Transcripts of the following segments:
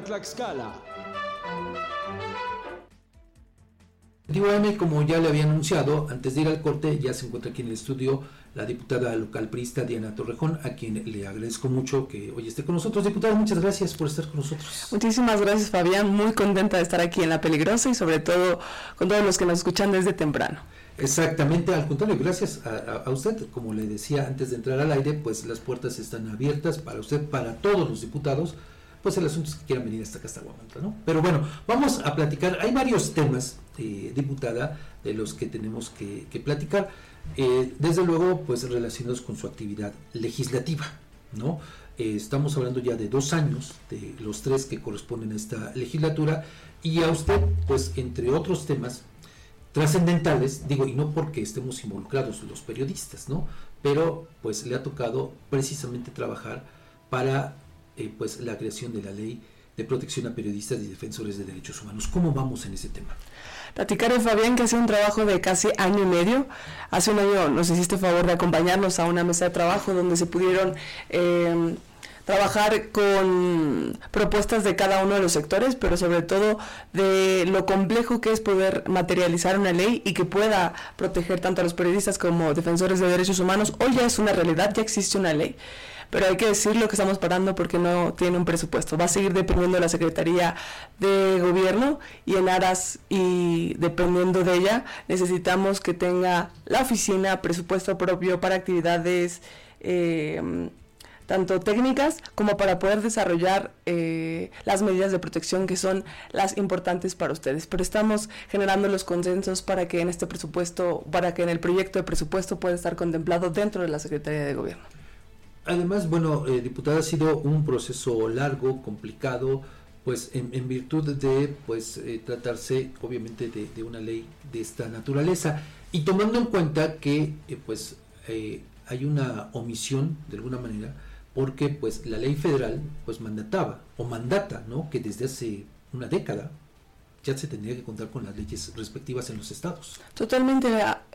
Tlaxcala. M, como ya le había anunciado, antes de ir al corte, ya se encuentra aquí en el estudio la diputada local prista Diana Torrejón, a quien le agradezco mucho que hoy esté con nosotros. Diputada, muchas gracias por estar con nosotros. Muchísimas gracias, Fabián. Muy contenta de estar aquí en La Peligrosa y sobre todo con todos los que nos escuchan desde temprano. Exactamente, al contrario, gracias a, usted. Como le decía antes de entrar al aire, pues las puertas están abiertas para usted, para todos los diputados, pues el asunto es que quieran venir hasta acá, hasta ¿no? Pero bueno, vamos a platicar. Hay varios temas, eh, diputada, de los que tenemos que, platicar. Eh, desde luego, pues relacionados con su actividad legislativa, ¿no? Eh, estamos hablando ya de dos años, de los tres que corresponden a esta legislatura, y a usted, pues entre otros temas, trascendentales, digo, y no porque estemos involucrados los periodistas, ¿no? Pero pues le ha tocado precisamente trabajar para eh, pues la creación de la ley de protección a periodistas y defensores de derechos humanos. ¿Cómo vamos en ese tema? Platicar Fabián que hace un trabajo de casi año y medio. Hace un año nos hiciste favor de acompañarnos a una mesa de trabajo donde se pudieron eh, trabajar con propuestas de cada uno de los sectores, pero sobre todo de lo complejo que es poder materializar una ley y que pueda proteger tanto a los periodistas como defensores de derechos humanos. Hoy ya es una realidad, ya existe una ley pero hay que decirlo que estamos parando porque no tiene un presupuesto. Va a seguir dependiendo de la Secretaría de Gobierno y en aras y dependiendo de ella necesitamos que tenga la oficina presupuesto propio para actividades eh, tanto técnicas como para poder desarrollar eh, las medidas de protección que son las importantes para ustedes. Pero estamos generando los consensos para que en este presupuesto, para que en el proyecto de presupuesto pueda estar contemplado dentro de la Secretaría de Gobierno. Además, bueno, eh, diputada, ha sido un proceso largo, complicado, pues en, virtud de pues eh, tratarse obviamente de, una ley de esta naturaleza y tomando en cuenta que eh, pues hay una omisión de alguna manera porque pues la ley federal pues mandataba o mandata, ¿no? Que desde hace una década ya se tendría que contar con las leyes respectivas en los estados. Totalmente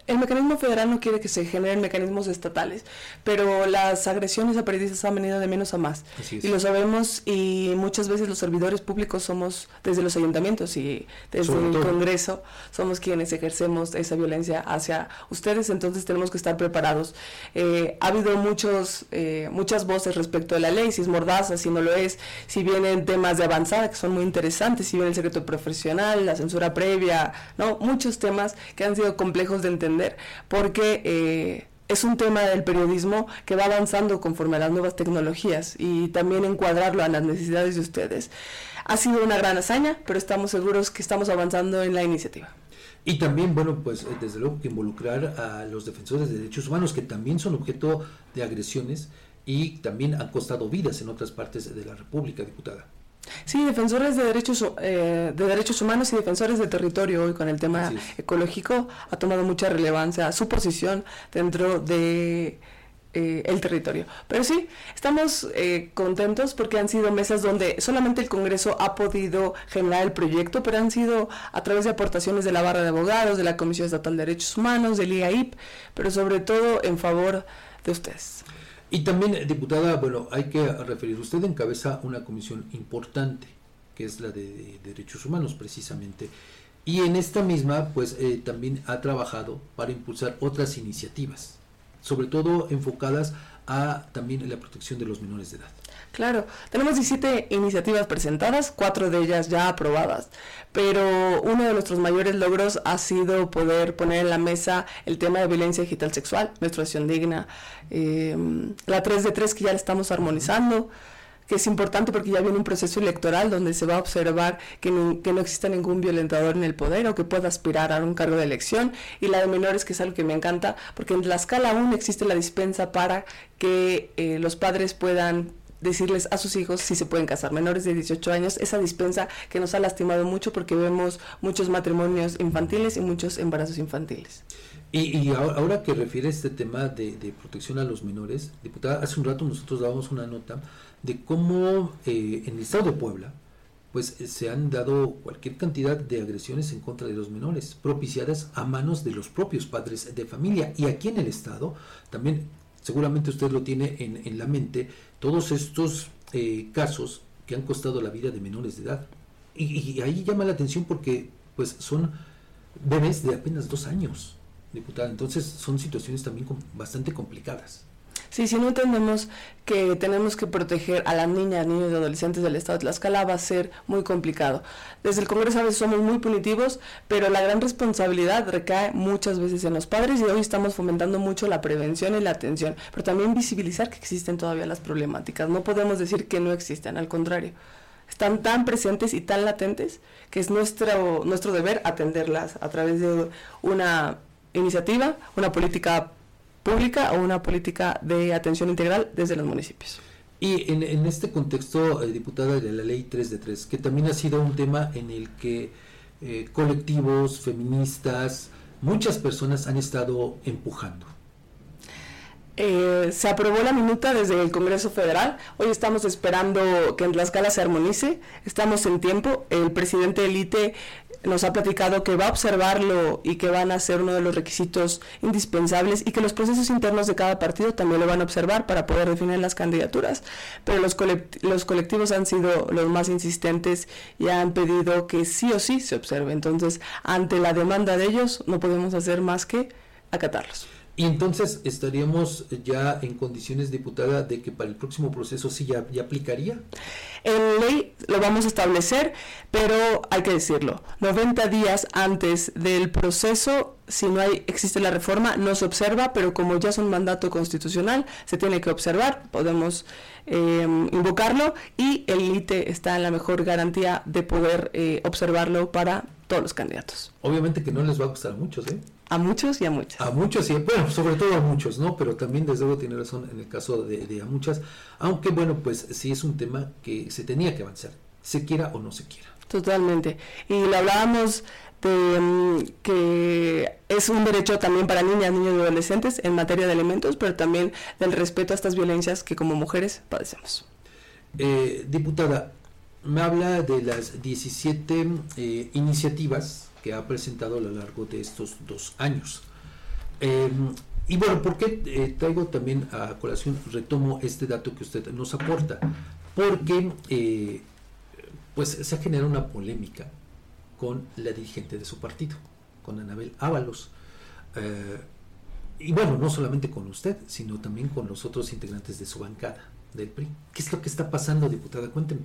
el mecanismo federal no quiere que se generen mecanismos estatales, pero las agresiones a periodistas han venido de menos a más. Y lo sabemos y muchas veces los servidores públicos somos desde los ayuntamientos y desde el Congreso somos quienes ejercemos esa violencia hacia ustedes, entonces tenemos que estar preparados. Eh, ha habido muchos, eh, muchas voces respecto de la ley, si es mordaza, si no lo es, si vienen temas de avanzada que son muy interesantes, si viene el secreto profesional, la censura previa, no, muchos temas que han sido complejos de entender porque eh, es un tema del periodismo que va avanzando conforme a las nuevas tecnologías y también encuadrarlo a las necesidades de ustedes. Ha sido una gran hazaña, pero estamos seguros que estamos avanzando en la iniciativa. Y también, bueno, pues desde luego que involucrar a los defensores de derechos humanos, que también son objeto de agresiones y también han costado vidas en otras partes de la República, diputada. Sí, defensores de derechos, eh, de derechos humanos y defensores de territorio hoy con el tema ecológico ha tomado mucha relevancia su posición dentro de eh, el territorio. Pero sí, estamos eh, contentos porque han sido mesas donde solamente el Congreso ha podido generar el proyecto, pero han sido a través de aportaciones de la barra de abogados, de la Comisión Estatal de Derechos Humanos, del IAIP, pero sobre todo en favor de ustedes. Y también, diputada, bueno, hay que referir, usted encabeza una comisión importante, que es la de, derechos humanos precisamente, y en esta misma, pues eh, también ha trabajado para impulsar otras iniciativas, sobre todo enfocadas a también la protección de los menores de edad. Claro, tenemos 17 iniciativas presentadas, cuatro de ellas ya aprobadas, pero uno de nuestros mayores logros ha sido poder poner en la mesa el tema de violencia digital sexual, menstruación digna, em, la 3 de 3 que ya la estamos armonizando, que es importante porque ya viene un proceso electoral donde se va a observar que no, que no exista ningún violentador en el poder o que pueda aspirar a un cargo de elección, y la de menores, que es algo que me encanta, porque en la escala aún existe la dispensa para que eh, los padres puedan decirles a sus hijos si se pueden casar menores de 18 años, esa dispensa que nos ha lastimado mucho porque vemos muchos matrimonios infantiles y muchos embarazos infantiles. Y, ahora, que refiere este tema de, protección a los menores, diputada, hace un rato nosotros dábamos una nota de cómo eh, en el estado de Puebla, pues se han dado cualquier cantidad de agresiones en contra de los menores, propiciadas a manos de los propios padres de familia. Y aquí en el estado también seguramente usted lo tiene en, en la mente, todos estos eh, casos que han costado la vida de menores de edad. Y, y ahí llama la atención porque pues son bebés de apenas dos años, diputada. Entonces son situaciones también bastante complicadas. Sí, si no entendemos que tenemos que proteger a las niñas, niños y adolescentes del Estado de Tlaxcala va a ser muy complicado. Desde el Congreso a veces somos muy punitivos, pero la gran responsabilidad recae muchas veces en los padres y hoy estamos fomentando mucho la prevención y la atención, pero también visibilizar que existen todavía las problemáticas. No podemos decir que no existen, al contrario. Están tan presentes y tan latentes que es nuestro, nuestro deber atenderlas a través de una iniciativa, una política pública o una política de atención integral desde los municipios. Y en, este contexto, eh, diputada de la ley 3 de 3, que también ha sido un tema en el que eh, colectivos, feministas, muchas personas han estado empujando. Eh, se aprobó la minuta desde el Congreso Federal. Hoy estamos esperando que en Tlaxcala se armonice. Estamos en tiempo. El presidente Elite nos ha platicado que va a observarlo y que van a ser uno de los requisitos indispensables y que los procesos internos de cada partido también lo van a observar para poder definir las candidaturas. Pero los, los colectivos han sido los más insistentes y han pedido que sí o sí se observe. Entonces, ante la demanda de ellos, no podemos hacer más que acatarlos. Y entonces estaríamos ya en condiciones, diputada, de que para el próximo proceso sí ya, ya aplicaría. En ley lo vamos a establecer, pero hay que decirlo, 90 días antes del proceso, si no hay, existe la reforma, no se observa, pero como ya es un mandato constitucional, se tiene que observar, podemos eh, invocarlo y el ITE está en la mejor garantía de poder eh, observarlo para todos los candidatos. Obviamente que no les va a gustar a muchos, ¿eh? A muchos y a muchas. A muchos y, bueno, sobre todo a muchos, ¿no? Pero también desde luego tiene razón en el caso de, a muchas, aunque bueno, pues sí es un tema que se tenía que avanzar, se quiera o no se quiera. Totalmente. Y lo hablábamos de mm, que es un derecho también para niñas, niños y adolescentes en materia de alimentos, pero también del respeto a estas violencias que como mujeres padecemos. Eh, diputada, me habla de las 17 eh, iniciativas que ha presentado a lo largo de estos dos años. Em, y bueno, ¿por qué eh, traigo también a colación, retomo este dato que usted nos aporta? Porque eh, pues se ha generado una polémica con la dirigente de su partido, con Anabel Ábalos. Eh, y bueno, no solamente con usted, sino también con los otros integrantes de su bancada del PRI. ¿Qué es lo que está pasando, diputada? Cuénteme.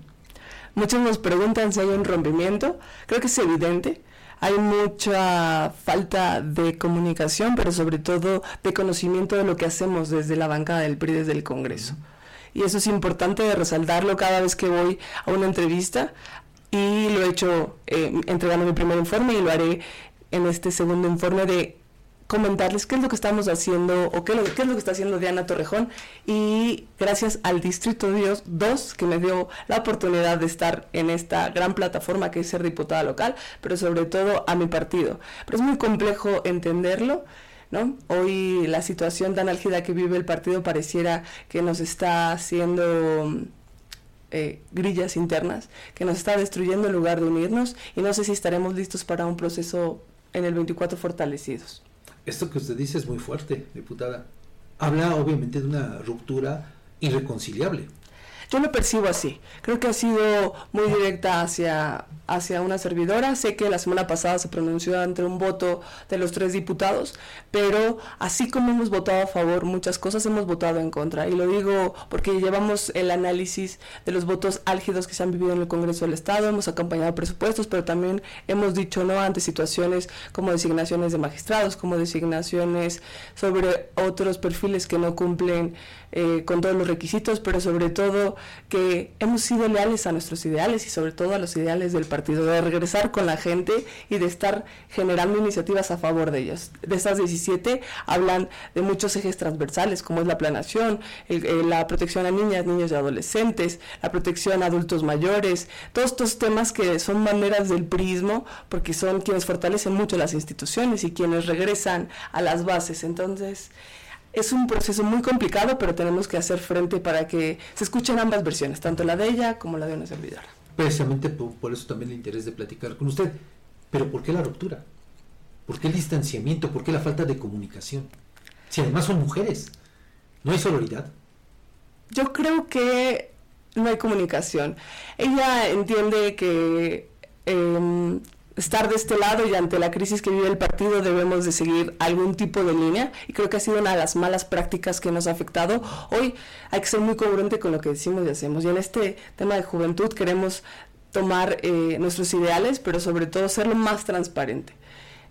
Muchos nos preguntan si hay un rompimiento. Creo que es evidente hay mucha falta de comunicación, pero sobre todo de conocimiento de lo que hacemos desde la bancada del PRI, desde el Congreso. Y eso es importante de resaltarlo cada vez que voy a una entrevista y lo he hecho eh, entregando mi primer informe y lo haré en este segundo informe de comentarles qué es lo que estamos haciendo o qué, es lo que está haciendo Diana Torrejón y gracias al Distrito Dios 2 que me dio la oportunidad de estar en esta gran plataforma que es ser diputada local, pero sobre todo a mi partido. Pero es muy complejo entenderlo. ¿No? Hoy la situación tan álgida que vive el partido pareciera que nos está haciendo eh, grillas internas, que nos está destruyendo en lugar de unirnos y no sé si estaremos listos para un proceso en el 24 fortalecidos esto que usted dice es muy fuerte, diputada. Habla obviamente de una ruptura irreconciliable. Yo lo percibo así. Creo que ha sido muy directa hacia, hacia una servidora. Sé que la semana pasada se pronunció ante un voto de los tres diputados, pero así como hemos votado a favor muchas cosas, hemos votado en contra. Y lo digo porque llevamos el análisis de los votos álgidos que se han vivido en el Congreso del Estado, hemos acompañado presupuestos, pero también hemos dicho no ante situaciones como designaciones de magistrados, como designaciones sobre otros perfiles que no cumplen eh, con todos los requisitos, pero sobre todo que hemos sido leales a nuestros ideales y sobre todo a los ideales del partido, de regresar con la gente y de estar generando iniciativas a favor de ellos. De estas 17 hablan de muchos ejes transversales, como es la planación, eh, la protección a niñas, niños y adolescentes, la protección a adultos mayores, todos estos temas que son maneras del prismo, porque son quienes fortalecen mucho las instituciones y quienes regresan a las bases. Entonces, es un proceso muy complicado, pero tenemos que hacer frente para que se escuchen ambas versiones, tanto la de ella como la de una servidora. Precisamente por, eso también el interés de platicar con usted. Pero ¿por qué la ruptura? ¿Por qué el distanciamiento? ¿Por qué la falta de comunicación? Si además son mujeres, ¿no hay sororidad? Yo creo que no hay comunicación. Ella entiende que em, estar de este lado y ante la crisis que vive el partido debemos de seguir algún tipo de línea y creo que ha sido una de las malas prácticas que nos ha afectado. Hoy hay que ser muy congruente con lo que decimos y hacemos y en este tema de juventud queremos tomar eh, nuestros ideales pero sobre todo ser lo más transparente.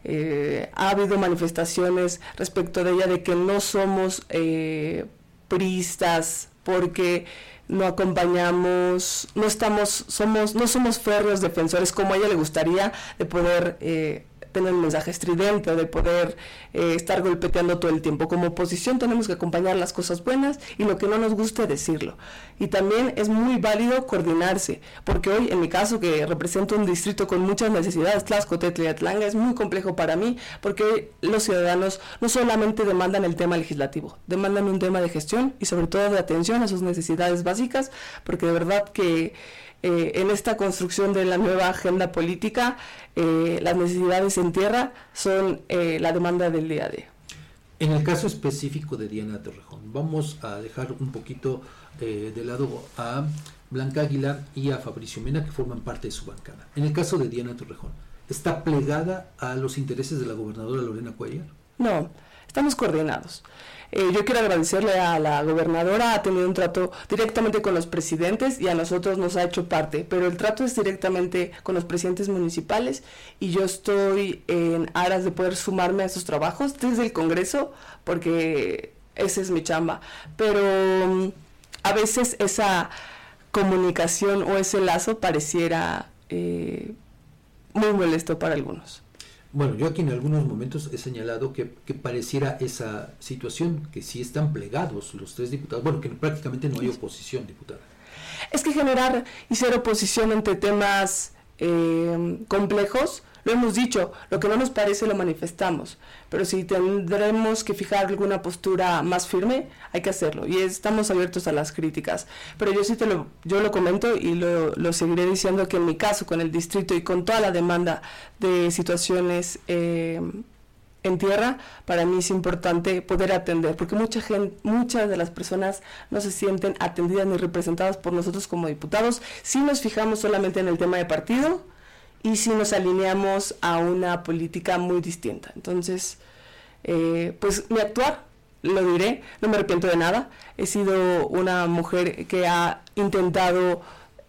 Eh, ha habido manifestaciones respecto de ella de que no somos eh, priistas porque no acompañamos, no estamos, somos, no somos férreos defensores como a ella le gustaría de poder eh, tener un mensaje estridente de poder eh, estar golpeteando todo el tiempo. Como oposición tenemos que acompañar las cosas buenas y lo que no nos guste decirlo. Y también es muy válido coordinarse, porque hoy en mi caso que represento un distrito con muchas necesidades, Tlaxcotetl y Atlanga, es muy complejo para mí porque los ciudadanos no solamente demandan el tema legislativo, demandan un tema de gestión y sobre todo de atención a sus necesidades básicas, porque de verdad que eh, en esta construcción de la nueva agenda política, eh, las necesidades en tierra son eh, la demanda del día a día. En el caso específico de Diana Torrejón, vamos a dejar un poquito de lado a Blanca Aguilar y a Fabricio Mena, que forman parte de su bancada. En el caso de Diana Torrejón, ¿está plegada a los intereses de la gobernadora Lorena Cuellar? No, estamos coordinados. Eh, yo quiero agradecerle a la gobernadora, ha tenido un trato directamente con los presidentes y a nosotros nos ha hecho parte, pero el trato es directamente con los presidentes municipales y yo estoy en aras de poder sumarme a esos trabajos desde el Congreso, porque esa es mi chamba. Pero mm, a veces esa comunicación o ese lazo pareciera eh, muy molesto para algunos. Bueno, yo aquí en algunos momentos he señalado que, pareciera esa situación, que sí están plegados los tres diputados, bueno, que prácticamente no hay oposición, diputada. Es que generar y ser oposición entre temas eh, complejos lo hemos dicho, lo que no nos parece lo manifestamos, pero si tendremos que fijar alguna postura más firme, hay que hacerlo y estamos abiertos a las críticas. Pero yo sí te lo, yo lo comento y lo, lo seguiré diciendo que en mi caso con el distrito y con toda la demanda de situaciones eh, en tierra, para mí es importante poder atender, porque mucha gente, muchas de las personas no se sienten atendidas ni representadas por nosotros como diputados. Si nos fijamos solamente en el tema de partido, y si nos alineamos a una política muy distinta. Entonces, eh, pues mi actuar, lo diré, no me arrepiento de nada. He sido una mujer que ha intentado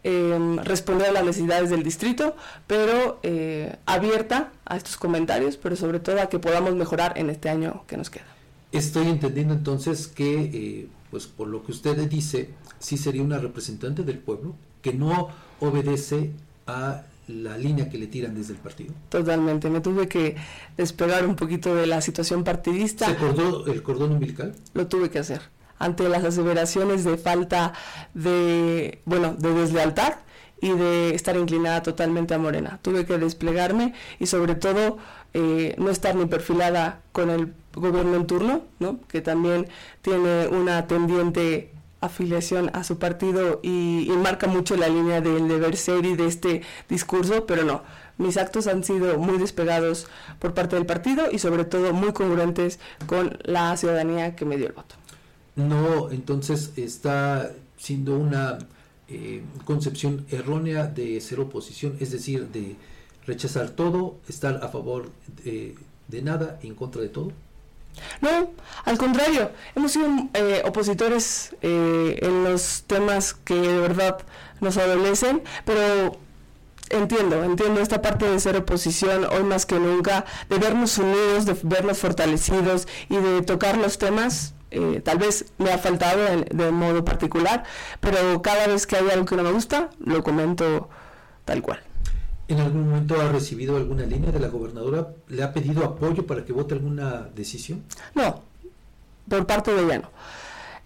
em, responder a las necesidades del distrito, pero eh, abierta a estos comentarios, pero sobre todo a que podamos mejorar en este año que nos queda. Estoy entendiendo entonces que, eh, pues por lo que usted dice, sí sería una representante del pueblo que no obedece a la línea que le tiran desde el partido. Totalmente, me tuve que despegar un poquito de la situación partidista. ¿Se cortó el cordón umbilical? Lo tuve que hacer. Ante las aseveraciones de falta de, bueno, de deslealtad y de estar inclinada totalmente a Morena. Tuve que desplegarme y sobre todo eh, no estar ni perfilada con el gobierno en turno, ¿no? que también tiene una tendiente afiliación a su partido y, marca mucho la línea del deber ser y de este discurso, pero no, mis actos han sido muy despegados por parte del partido y sobre todo muy congruentes con la ciudadanía que me dio el voto. No, entonces está siendo una eh, concepción errónea de ser oposición, es decir, de rechazar todo, estar a favor de, de nada, en contra de todo. No, al contrario, hemos sido eh, opositores eh, en los temas que de verdad nos adolecen, pero entiendo, entiendo esta parte de ser oposición hoy más que nunca, de vernos unidos, de vernos fortalecidos y de tocar los temas. Eh, tal vez me ha faltado de modo particular, pero cada vez que hay algo que no me gusta, lo comento tal cual. ¿En algún momento ha recibido alguna línea de la gobernadora? ¿Le ha pedido apoyo para que vote alguna decisión? No, por parte de ella no.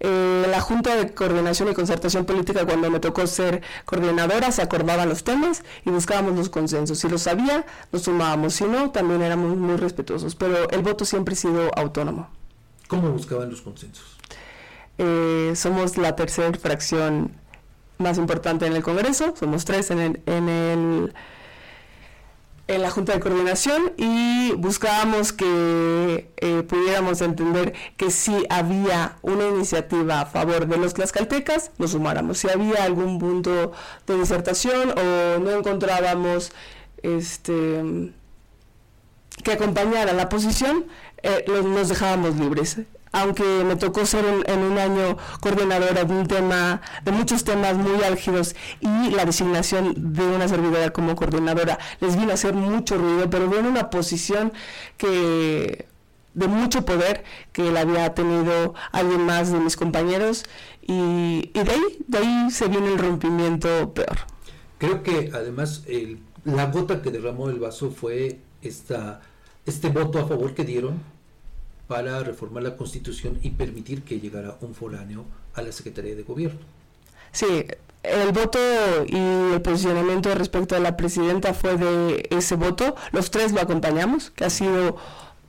Eh, la Junta de Coordinación y Concertación Política, cuando me tocó ser coordinadora, se acordaban los temas y buscábamos los consensos. Si lo sabía, nos sumábamos. Si no, también éramos muy respetuosos. Pero el voto siempre ha sido autónomo. ¿Cómo buscaban los consensos? Eh, somos la tercera fracción más importante en el Congreso. Somos tres en el, en el en la Junta de Coordinación y buscábamos que eh, pudiéramos entender que si había una iniciativa a favor de los tlaxcaltecas, nos sumáramos. Si había algún punto de disertación o no encontrábamos este que acompañara la posición, eh, nos dejábamos libres aunque me tocó ser en, un año coordinadora de un tema, de muchos temas muy álgidos y la designación de una servidora como coordinadora les vino a hacer mucho ruido, pero veo una posición que de mucho poder que la había tenido alguien más de mis compañeros y, de ahí de ahí se viene el rompimiento peor. Creo que además la gota que derramó el vaso fue esta este voto a favor que dieron para reformar la constitución y permitir que llegara un foráneo a la Secretaría de Gobierno. Sí, el voto y el posicionamiento respecto a la presidenta fue de ese voto. Los tres lo acompañamos, que ha sido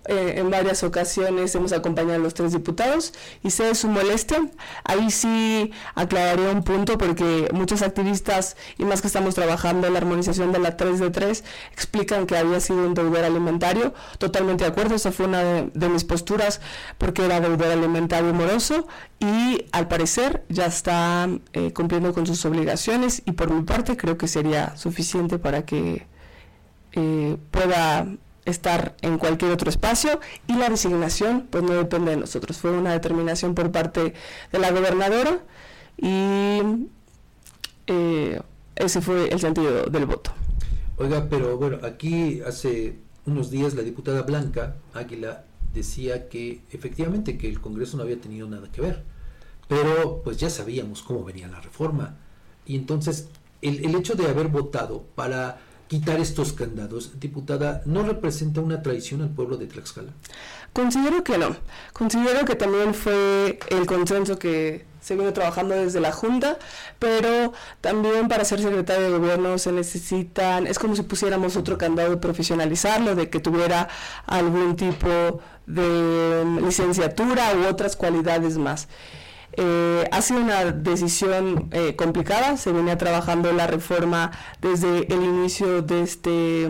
eh, en varias ocasiones hemos acompañado a los tres diputados y sé su molestia. Ahí sí aclararé un punto porque muchos activistas y más que estamos trabajando en la armonización de la 3 de 3 explican que había sido un deudor alimentario. Totalmente de acuerdo, esa fue una de, mis posturas porque era deudor alimentario moroso y al parecer ya está eh, cumpliendo con sus obligaciones y por mi parte creo que sería suficiente para que eh, pueda estar en cualquier otro espacio y la designación pues no depende de nosotros, fue una determinación por parte de la gobernadora y eh, ese fue el sentido del voto. Oiga, pero bueno, aquí hace unos días la diputada Blanca Águila decía que efectivamente que el Congreso no había tenido nada que ver, pero pues ya sabíamos cómo venía la reforma y entonces el, el hecho de haber votado para quitar estos candados, diputada, ¿no representa una traición al pueblo de Tlaxcala? Considero que no. Considero que también fue el consenso que se vino trabajando desde la Junta, pero también para ser secretario de gobierno se necesitan, es como si pusiéramos otro candado de profesionalizarlo, de que tuviera algún tipo de licenciatura u otras cualidades más. Eh, ha sido una decisión eh, complicada, se venía trabajando la reforma desde el inicio de este,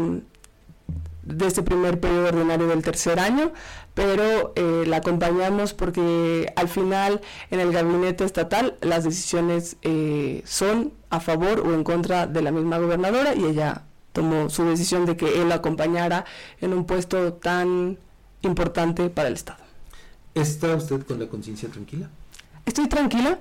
de este primer periodo ordinario del tercer año, pero eh, la acompañamos porque al final en el gabinete estatal las decisiones son a favor o en contra de la misma gobernadora y ella tomó su decisión de que él la acompañara en un puesto tan importante para el Estado. ¿Está usted con la conciencia tranquila? Estoy tranquila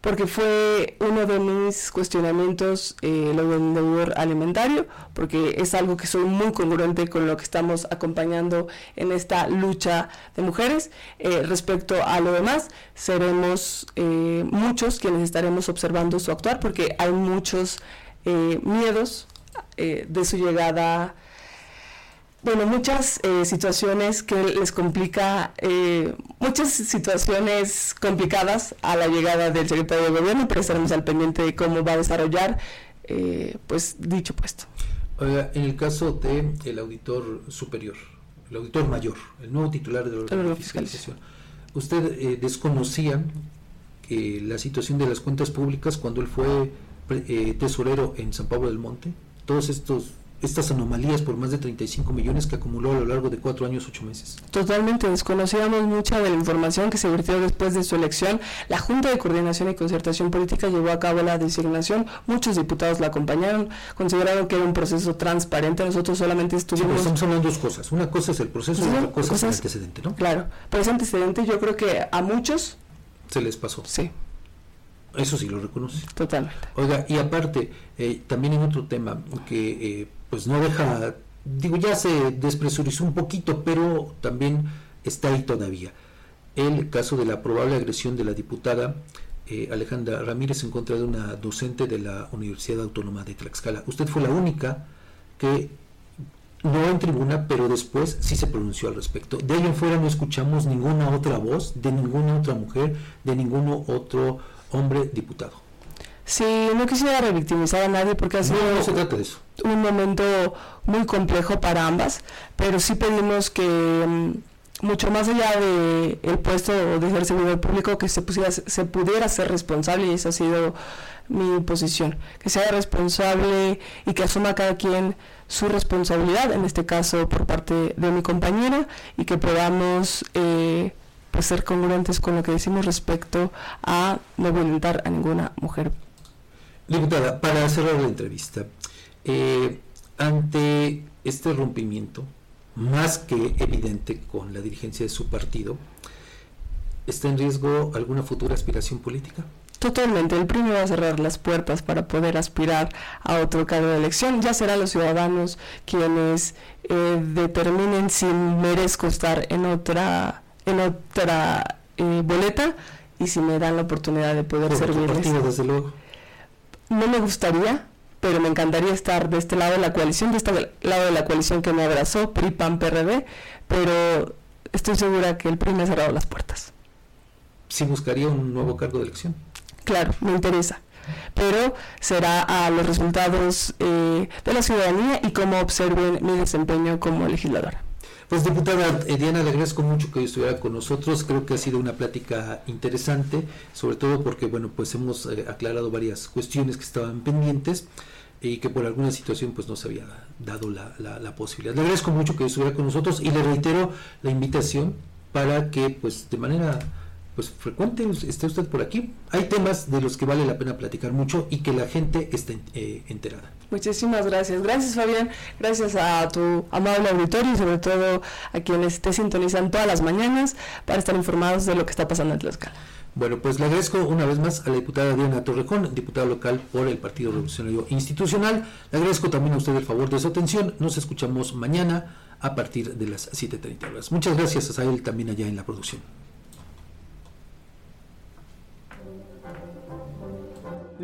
porque fue uno de mis cuestionamientos eh, lo del deudor alimentario, porque es algo que soy muy congruente con lo que estamos acompañando en esta lucha de mujeres. Eh, respecto a lo demás, seremos eh, muchos quienes estaremos observando su actuar, porque hay muchos eh, miedos de su llegada bueno, muchas eh, situaciones que les complica, eh, muchas situaciones complicadas a la llegada del secretario de gobierno, pero estaremos al pendiente de cómo va a desarrollar eh, pues dicho puesto. Oiga, en el caso del el auditor superior, el auditor mayor, el nuevo titular de la fiscalización, ¿usted desconocía la situación de las cuentas públicas cuando él fue tesorero en San Pablo del Monte? Todos estos estas anomalías por más de 35 millones que acumuló a lo largo de cuatro años, ocho meses. Totalmente, desconocíamos mucha de la información que se vertió después de su elección. La Junta de Coordinación y Concertación Política llevó a cabo la designación, muchos diputados la acompañaron, consideraron que era un proceso transparente, nosotros solamente estuvimos... Sí, estamos hablando dos cosas, una cosa es el proceso y otra cosa es el antecedente, ¿no? Claro, pero ese antecedente yo creo que a muchos... Se les pasó. Sí. Eso sí lo reconoce. Totalmente. Oiga, y aparte, eh, también en otro tema que... Eh, pues no deja, digo, ya se despresurizó un poquito, pero también está ahí todavía. El caso de la probable agresión de la diputada eh, Alejandra Ramírez en contra de una docente de la Universidad Autónoma de Tlaxcala. Usted fue la única que no en tribuna, pero después sí se pronunció al respecto. De ahí en fuera no escuchamos ninguna otra voz de ninguna otra mujer, de ningún otro hombre diputado. Sí, no quisiera revictimizar a nadie porque ha sido un momento muy complejo para ambas, pero sí pedimos que, mm, mucho más allá de el puesto de ser servidor público que se pudiera, se pudiera ser responsable y esa ha sido mi posición que sea responsable y que asuma cada quien su responsabilidad en este caso por parte de mi compañera y que podamos eh, pues ser congruentes con lo que decimos respecto a no violentar a ninguna mujer diputada para cerrar la entrevista eh, ante este rompimiento más que evidente con la dirigencia de su partido, ¿está en riesgo alguna futura aspiración política? Totalmente, el PRI va a cerrar las puertas para poder aspirar a otro cargo de elección. Ya serán los ciudadanos quienes eh, determinen si merezco estar en otra, en otra eh, boleta y si me dan la oportunidad de poder servirles. desde luego. No me gustaría, pero me encantaría estar de este lado de la coalición, de este lado de la coalición que me abrazó, PRI, PAN, PRD, pero estoy segura que el PRI me ha cerrado las puertas. ¿Sí buscaría un nuevo cargo de elección? Claro, me interesa, pero será a los resultados eh, de la ciudadanía y cómo observen mi desempeño como legisladora. Pues diputada eh, Diana, le agradezco mucho que estuviera con nosotros. Creo que ha sido una plática interesante, sobre todo porque bueno, pues hemos eh, aclarado varias cuestiones que estaban pendientes y que por alguna situación pues no se había dado la, la, posibilidad. Le agradezco mucho que estuviera con nosotros y le reitero la invitación para que pues de manera pues frecuente esté usted por aquí. Hay temas de los que vale la pena platicar mucho y que la gente esté eh, enterada. Muchísimas gracias. Gracias Fabián, gracias a tu amable auditorio y sobre todo a quienes te sintonizan todas las mañanas para estar informados de lo que está pasando en Tlaxcala. Bueno, pues le agradezco una vez más a la diputada Diana Torrejón, diputada local por el Partido Revolucionario Institucional. Le agradezco también a usted el favor de su atención. Nos escuchamos mañana a partir de las 7.30 horas. Muchas gracias a él también allá en la producción.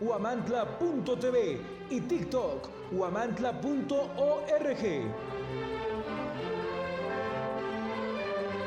huamantla.tv y TikTok, huamantla.org.